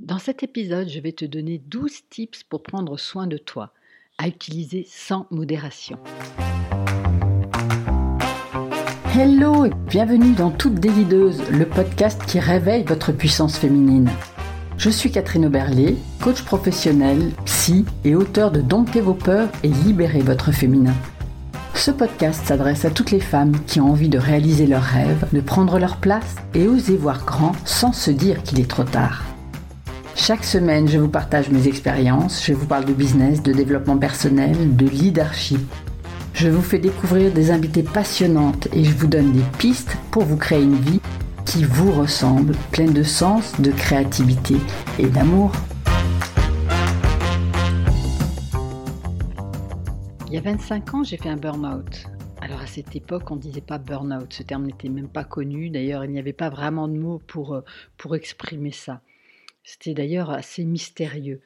Dans cet épisode, je vais te donner 12 tips pour prendre soin de toi, à utiliser sans modération. Hello et bienvenue dans Toute Délideuse, le podcast qui réveille votre puissance féminine. Je suis Catherine Oberlé, coach professionnel, psy et auteur de Dompter vos peurs et libérer votre féminin. Ce podcast s'adresse à toutes les femmes qui ont envie de réaliser leurs rêves, de prendre leur place et oser voir grand sans se dire qu'il est trop tard. Chaque semaine, je vous partage mes expériences, je vous parle de business, de développement personnel, de leadership. Je vous fais découvrir des invités passionnantes et je vous donne des pistes pour vous créer une vie qui vous ressemble, pleine de sens, de créativité et d'amour. Il y a 25 ans, j'ai fait un burn-out. Alors à cette époque, on ne disait pas burn-out, ce terme n'était même pas connu. D'ailleurs, il n'y avait pas vraiment de mots pour, euh, pour exprimer ça. C'était d'ailleurs assez mystérieux.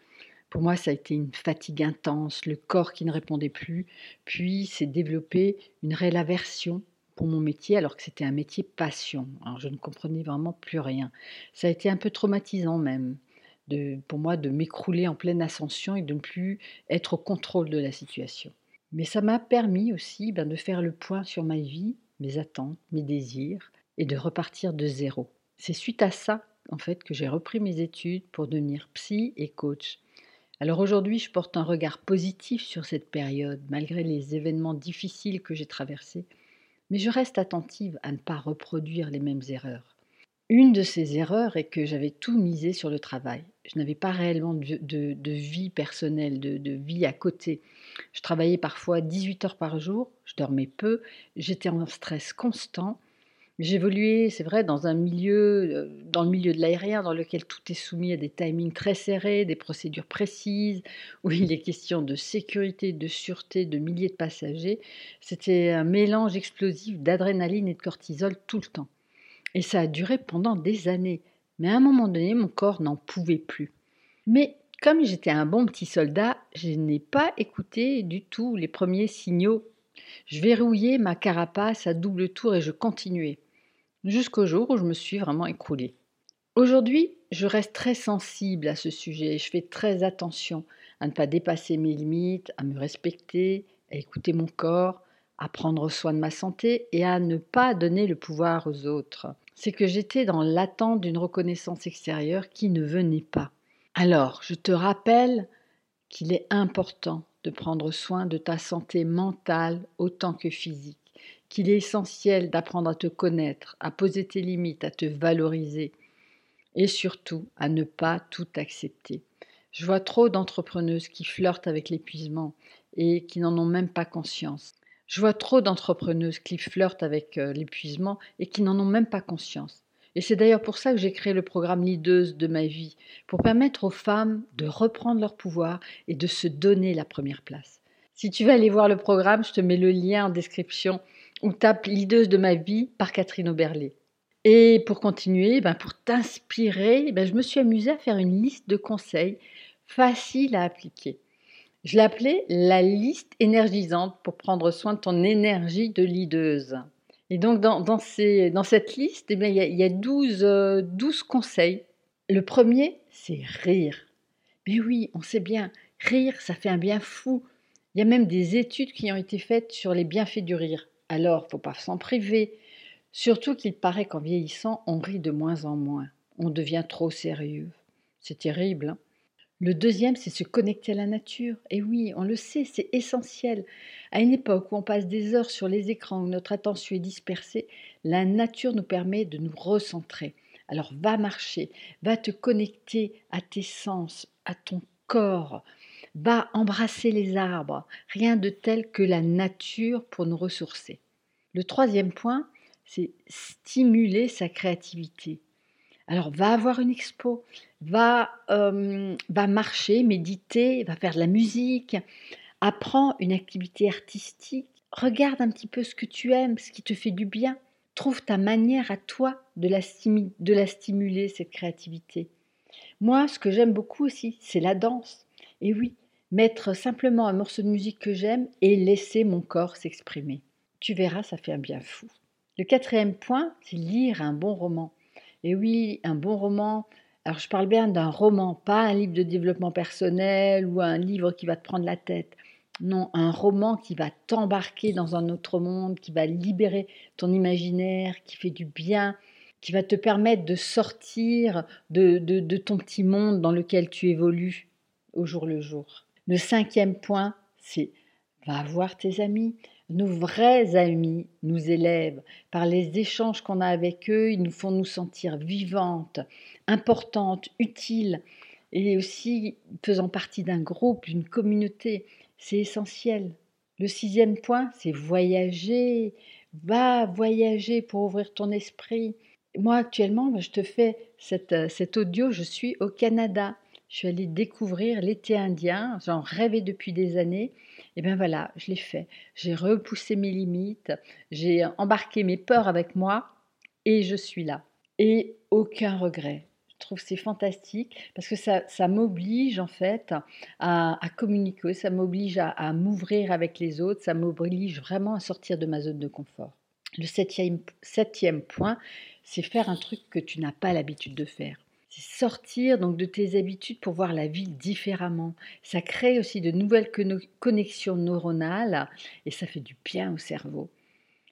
Pour moi, ça a été une fatigue intense, le corps qui ne répondait plus, puis s'est développé une réelle aversion pour mon métier alors que c'était un métier passion. Alors je ne comprenais vraiment plus rien. Ça a été un peu traumatisant même. De, pour moi de m'écrouler en pleine ascension et de ne plus être au contrôle de la situation. Mais ça m'a permis aussi ben, de faire le point sur ma vie, mes attentes, mes désirs, et de repartir de zéro. C'est suite à ça en fait que j'ai repris mes études pour devenir psy et coach. Alors aujourd'hui, je porte un regard positif sur cette période, malgré les événements difficiles que j'ai traversés, mais je reste attentive à ne pas reproduire les mêmes erreurs. Une de ces erreurs est que j'avais tout misé sur le travail. Je n'avais pas réellement de, vie personnelle, de, de, vie à côté. Je travaillais parfois 18 heures par jour, je dormais peu, j'étais en stress constant J'évoluais, c'est vrai, dans un milieu, euh, dans le milieu de l'aérien, dans lequel tout est soumis à des timings très serrés, des procédures précises, où il est question de sécurité, de sûreté, de milliers de passagers. C'était un mélange explosif d'adrénaline et de cortisol tout le temps. Et ça a duré pendant des années. Mais à un moment donné, mon corps n'en pouvait plus. Mais comme j'étais un bon petit soldat, je n'ai pas écouté du tout les premiers signaux. Je verrouillais ma carapace à double tour et je continuais jusqu'au jour où je me suis vraiment écroulée. Aujourd'hui, je reste très sensible à ce sujet et je fais très attention à ne pas dépasser mes limites, à me respecter, à écouter mon corps, à prendre soin de ma santé et à ne pas donner le pouvoir aux autres. C'est que j'étais dans l'attente d'une reconnaissance extérieure qui ne venait pas. Alors, je te rappelle qu'il est important de prendre soin de ta santé mentale autant que physique qu'il est essentiel d'apprendre à te connaître, à poser tes limites, à te valoriser et surtout à ne pas tout accepter. Je vois trop d'entrepreneuses qui flirtent avec l'épuisement et qui n'en ont même pas conscience. Je vois trop d'entrepreneuses qui flirtent avec euh, l'épuisement et qui n'en ont même pas conscience. Et c'est d'ailleurs pour ça que j'ai créé le programme Leaduse de ma vie, pour permettre aux femmes de reprendre leur pouvoir et de se donner la première place. Si tu veux aller voir le programme, je te mets le lien en description ou tape Lideuse de ma vie par Catherine Oberlé. Et pour continuer, ben pour t'inspirer, ben je me suis amusée à faire une liste de conseils faciles à appliquer. Je l'appelais la liste énergisante pour prendre soin de ton énergie de lideuse. Et donc, dans, dans, ces, dans cette liste, eh il, y a, il y a 12, 12 conseils. Le premier, c'est rire. Mais oui, on sait bien, rire, ça fait un bien fou. Il y a même des études qui ont été faites sur les bienfaits du rire. Alors, faut pas s'en priver. Surtout qu'il paraît qu'en vieillissant, on rit de moins en moins. On devient trop sérieux. C'est terrible. Hein. le deuxième, c'est se connecter à la nature. Et oui, on le sait, c'est essentiel. À une époque où on passe des heures sur les écrans, où notre attention est dispersée, la nature nous permet de nous recentrer. Alors va marcher, va te connecter à tes sens, à ton corps, va embrasser les arbres, rien de tel que la nature pour nous ressourcer. Le troisième point, c'est stimuler sa créativité. Alors va avoir une expo, va, euh, va marcher, méditer, va faire de la musique, apprends une activité artistique, regarde un petit peu ce que tu aimes, ce qui te fait du bien, trouve ta manière à toi de la, de la stimuler, cette créativité. Moi, ce que j'aime beaucoup aussi, c'est la danse. Et oui, mettre simplement un morceau de musique que j'aime et laisser mon corps s'exprimer. Tu verras, ça fait un bien fou. Le quatrième point, c'est lire un bon roman. Et oui, un bon roman Alors je parle bien d'un roman, pas un livre de développement personnel ou un livre qui va te prendre la tête. Non, un roman qui va t'embarquer dans un autre monde, qui va libérer ton imaginaire, qui fait du bien, qui va te permettre de sortir de, de, ton petit monde dans lequel tu évolues au jour le jour. Le cinquième point, c'est va voir tes amis. Nos vrais amis nous élèvent. Par les échanges qu'on a avec eux, ils nous font nous sentir vivantes, importantes, utiles et aussi faisant partie d'un groupe, d'une communauté. C'est essentiel. Le sixième point, c'est voyager. Va voyager pour ouvrir ton esprit. Moi, actuellement, je te fais euh, cet audio, je suis au Canada. Je suis allée découvrir l'été indien, j'en rêvais depuis des années. Et bien voilà, je l'ai fait. J'ai repoussé mes limites, j'ai embarqué mes peurs avec moi et je suis là. Et aucun regret trouve c'est fantastique parce que ça, m'oblige en fait à, communiquer, ça m'oblige à, m'ouvrir avec les autres, ça m'oblige vraiment à sortir de ma zone de confort. Le septième point, c'est faire un truc que tu n'as pas l'habitude de faire. Sortir donc de tes habitudes pour voir la vie différemment. Ça crée aussi de nouvelles connexions neuronales et ça fait du bien au cerveau.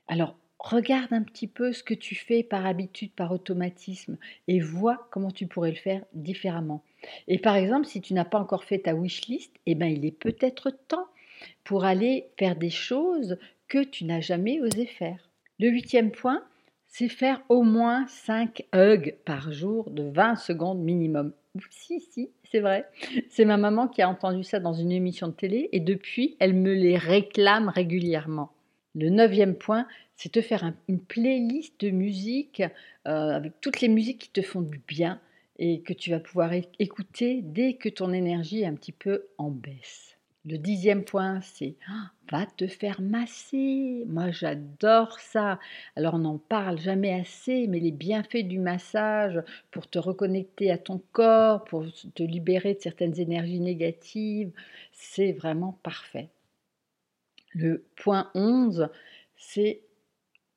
Alors regarde un petit peu ce que tu fais par habitude, par automatisme, et vois comment tu pourrais le faire différemment. Et par exemple, si tu n'as pas encore fait ta wishlist, eh ben, il est peut-être temps pour aller faire des choses que tu n'as jamais osé faire. Le huitième point, c'est faire au moins 5 hugs par jour de 20 secondes minimum. Si, si, c'est vrai. C'est ma maman qui a entendu ça dans une émission de télé et depuis, elle me les réclame régulièrement. Le neuvième point, c'est te faire une playlist de musique euh, avec toutes les musiques qui te font du bien et que tu vas pouvoir écouter dès que ton énergie est un petit peu en baisse. Le dixième point, c'est ah, va te faire masser. Moi, j'adore ça. Alors, on n'en parle jamais assez, mais les bienfaits du massage pour te reconnecter à ton corps, pour te libérer de certaines énergies négatives, c'est vraiment parfait. Le point 11, c'est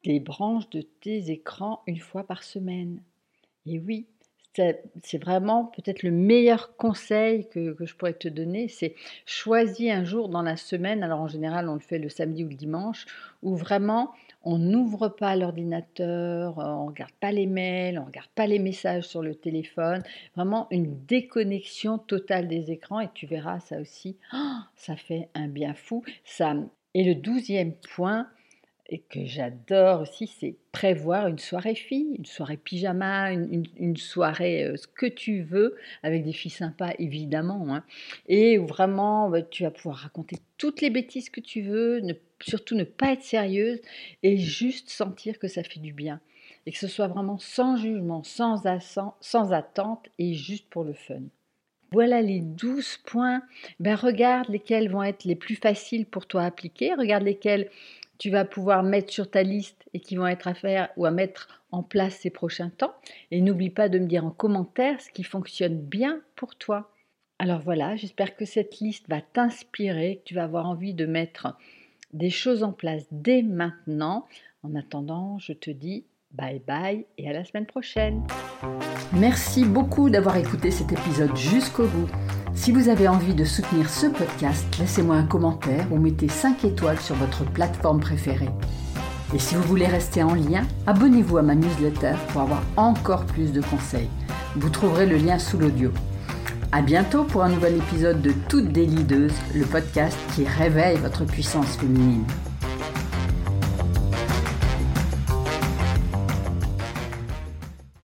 des branches de tes écrans une fois par semaine. Et oui, c'est vraiment peut-être le meilleur conseil que, je pourrais te donner, c'est choisis un jour dans la semaine, alors en général on le fait le samedi ou le dimanche, où vraiment on n'ouvre pas l'ordinateur, on ne regarde pas les mails, on ne regarde pas les messages sur le téléphone, vraiment une déconnexion totale des écrans et tu verras ça aussi, oh, ça fait un bien fou. Ça... Et le douzième point, et que j'adore aussi, c'est prévoir une soirée fille, une soirée pyjama, une, soirée euh, ce que tu veux, avec des filles sympas évidemment, hein, et vraiment bah, tu vas pouvoir raconter toutes les bêtises que tu veux, surtout ne pas être sérieuse et juste sentir que ça fait du bien. Et que ce soit vraiment sans jugement, sans, sans attente et juste pour le fun. Voilà les 12 points. Ben, regarde lesquels vont être les plus faciles pour toi à appliquer. Regarde lesquels tu vas pouvoir mettre sur ta liste et qui vont être à faire ou à mettre en place ces prochains temps. Et n'oublie pas de me dire en commentaire ce qui fonctionne bien pour toi. Alors voilà, j'espère que cette liste va t'inspirer, que tu vas avoir envie de mettre des choses en place dès maintenant. En attendant, je te dis bye bye et à la semaine prochaine. Merci beaucoup d'avoir écouté cet épisode jusqu'au bout. Si vous avez envie de soutenir ce podcast, laissez-moi un commentaire ou mettez 5 étoiles sur votre plateforme préférée. Et si vous voulez rester en lien, abonnez-vous à ma newsletter pour avoir encore plus de conseils. Vous trouverez le lien sous l'audio. À bientôt pour un nouvel épisode de Toutes des le podcast qui réveille votre puissance féminine.